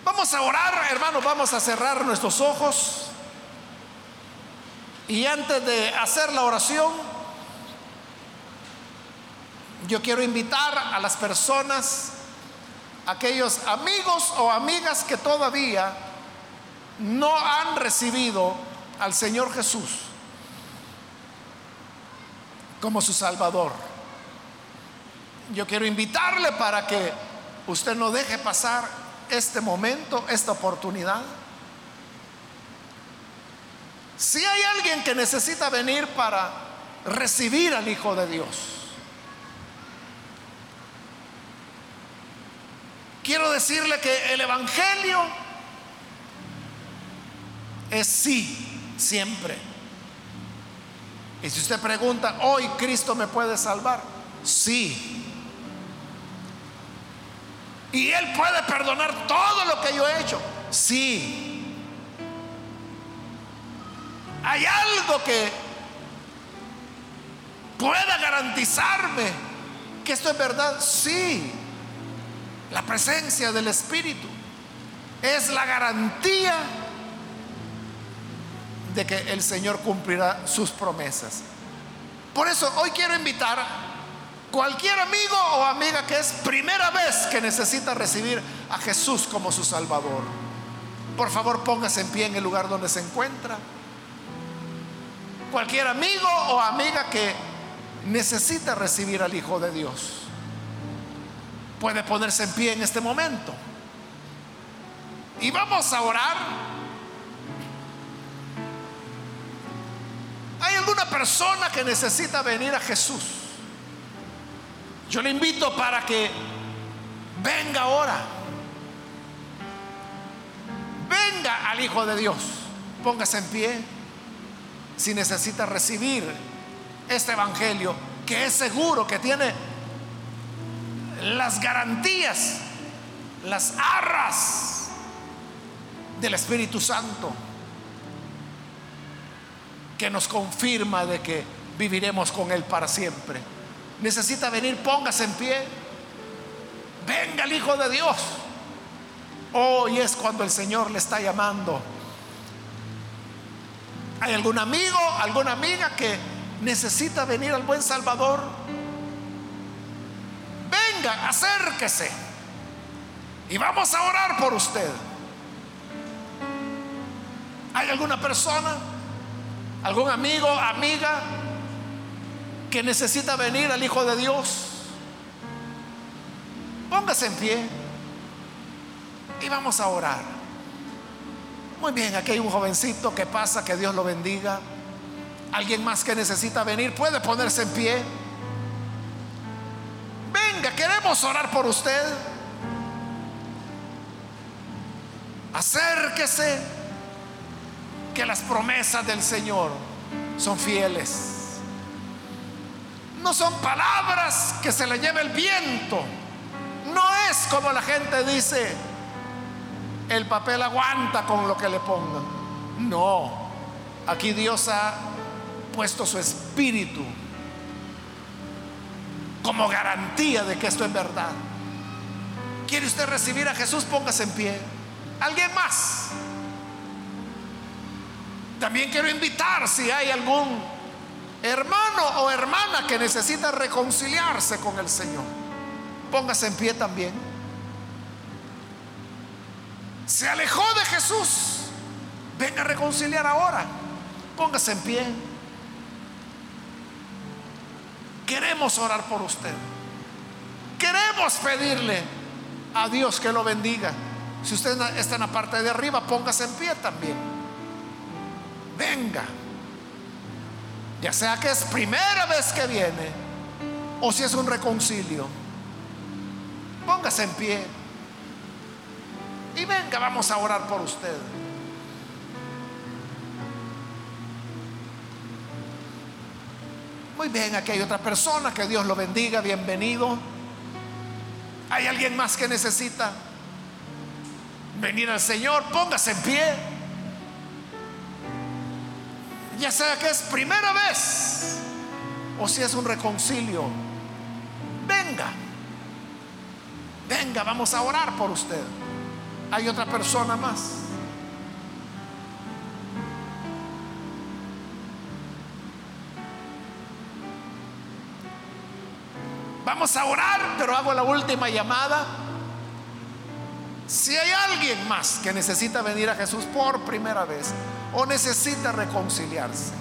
Vamos a orar, hermanos, vamos a cerrar nuestros ojos. Y antes de hacer la oración, yo quiero invitar a las personas, aquellos amigos o amigas que todavía no han recibido al Señor Jesús como su Salvador. Yo quiero invitarle para que usted no deje pasar este momento, esta oportunidad. Si hay alguien que necesita venir para recibir al Hijo de Dios, quiero decirle que el Evangelio es sí, siempre. Y si usted pregunta, hoy Cristo me puede salvar, sí. Y Él puede perdonar todo lo que yo he hecho, sí. ¿Hay algo que pueda garantizarme que esto es verdad? Sí. La presencia del Espíritu es la garantía de que el Señor cumplirá sus promesas. Por eso hoy quiero invitar cualquier amigo o amiga que es primera vez que necesita recibir a Jesús como su Salvador. Por favor, póngase en pie en el lugar donde se encuentra. Cualquier amigo o amiga que necesita recibir al Hijo de Dios puede ponerse en pie en este momento. Y vamos a orar. ¿Hay alguna persona que necesita venir a Jesús? Yo le invito para que venga ahora. Venga al Hijo de Dios. Póngase en pie si necesita recibir este Evangelio que es seguro, que tiene las garantías, las arras del Espíritu Santo, que nos confirma de que viviremos con Él para siempre. Necesita venir, póngase en pie. Venga el Hijo de Dios. Hoy es cuando el Señor le está llamando ¿Hay algún amigo, alguna amiga que necesita venir al buen Salvador? Venga, acérquese. Y vamos a orar por usted. ¿Hay alguna persona, algún amigo, amiga que necesita venir al Hijo de Dios? Póngase en pie y vamos a orar. Muy bien, aquí hay un jovencito que pasa, que Dios lo bendiga. Alguien más que necesita venir puede ponerse en pie. Venga, queremos orar por usted. Acérquese, que las promesas del Señor son fieles. No son palabras que se le lleve el viento. No es como la gente dice, el papel aguanta con lo que le pongan. No, aquí Dios ha puesto su espíritu como garantía de que esto es verdad. ¿Quiere usted recibir a Jesús? Póngase en pie. ¿Alguien más? También quiero invitar si hay algún hermano o hermana que necesita reconciliarse con el Señor. Póngase en pie también se alejó de Jesús, venga a reconciliar ahora. Póngase en pie. Queremos orar por usted. Queremos pedirle a Dios que lo bendiga. Si usted está en la parte de arriba, póngase en pie también. Venga. Ya sea que es primera vez que viene o si es un reconcilio. Póngase en pie. y venga, vamos a orar por usted. Muy bien, aquí hay otra persona, que Dios lo bendiga, bienvenido. ¿Hay alguien más que necesita venir al Señor? Póngase en pie. Ya sea que es primera vez o si es un reconcilio. Venga, venga, vamos a orar por usted. Hay otra persona más. Vamos a orar, pero hago la última llamada. Si hay alguien más que necesita venir a Jesús por primera vez o necesita reconciliarse,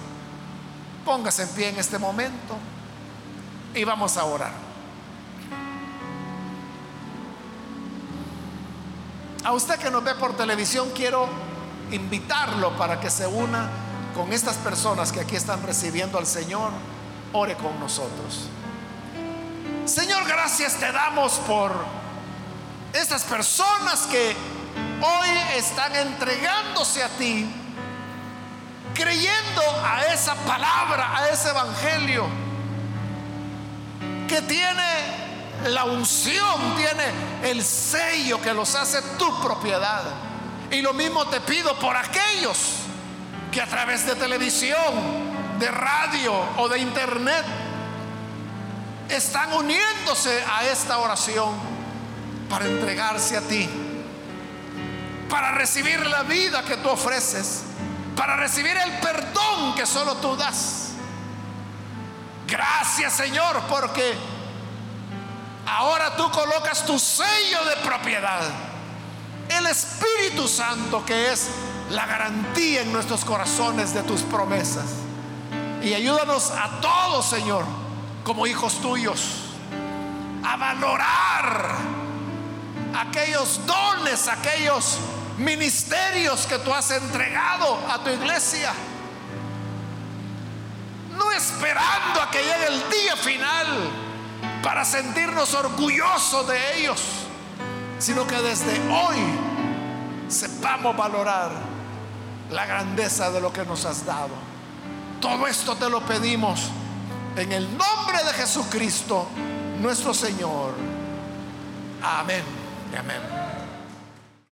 póngase en pie en este momento y vamos a orar. A usted que nos ve por televisión, quiero invitarlo para que se una con estas personas que aquí están recibiendo al Señor. Ore con nosotros. Señor, gracias te damos por estas personas que hoy están entregándose a ti, creyendo a esa palabra, a ese evangelio, que tiene la unción, tiene el sello que los hace tu propiedad. Y lo mismo te pido por aquellos que a través de televisión, de radio o de internet están uniéndose a esta oración para entregarse a ti, para recibir la vida que tú ofreces, para recibir el perdón que solo tú das. Gracias Señor porque ahora tú colocas tu sello de propiedad, el Espíritu Santo que es la garantía en nuestros corazones de tus promesas. Y ayúdanos a todos, Señor como hijos tuyos, a valorar aquellos dones, aquellos ministerios que tú has entregado a tu iglesia. No esperando a que llegue el día final para sentirnos orgullosos de ellos, sino que desde hoy sepamos valorar la grandeza de lo que nos has dado. Todo esto te lo pedimos en el nombre de Jesucristo, nuestro Señor. Amén. Amén.